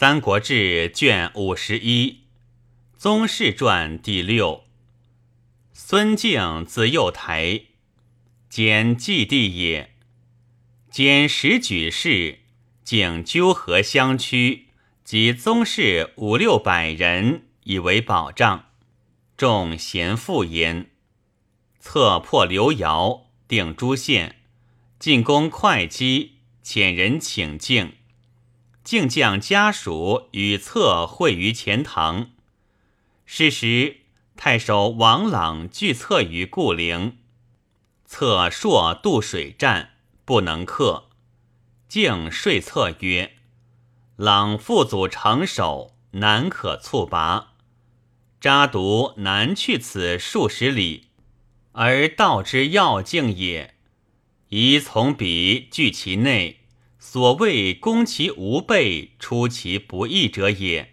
三国志》卷五十一，《宗室传》第六。孙敬字幼台，兼祭地也。兼时举事，景纠合乡区及宗室五六百人，以为保障。众贤妇焉。策破刘繇，定诸县，进攻会稽，遣人请敬。敬将家属与策会于钱塘。是时。太守王朗拒策于固陵，策朔渡水战，不能克。敬说策曰：“朗父祖成守，难可猝拔。扎独难去此数十里，而道之要境也。宜从彼据其内，所谓攻其无备，出其不意者也。”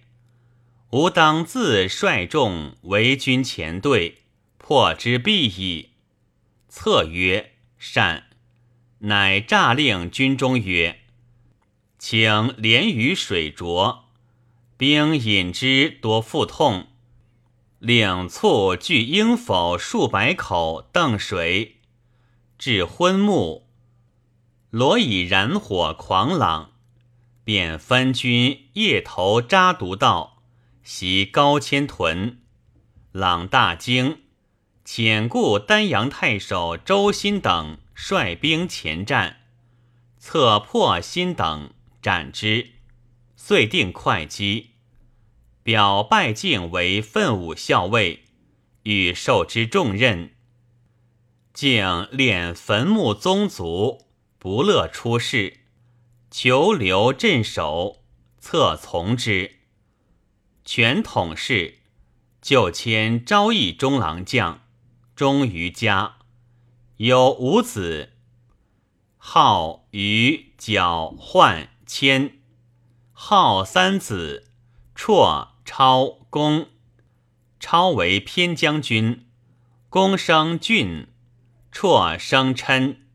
吾当自率众为军前队，破之必矣。策曰：“善。”乃诈令军中曰：“请连于水浊，兵饮之多腹痛。令卒聚应否数百口邓水，至昏暮，罗以燃火狂朗，便分军夜投扎毒道。”袭高千屯，朗大惊，遣故丹阳太守周新等率兵前战，策破新等，斩之，遂定会稽。表拜敬为奋武校尉，欲受之重任。敬练坟墓宗族，不乐出仕，求留镇守，策从之。权统事，就迁昭义中郎将，忠于家，有五子，号于角焕谦，号三子，绰超公，超为偏将军，公生俊，绰生琛，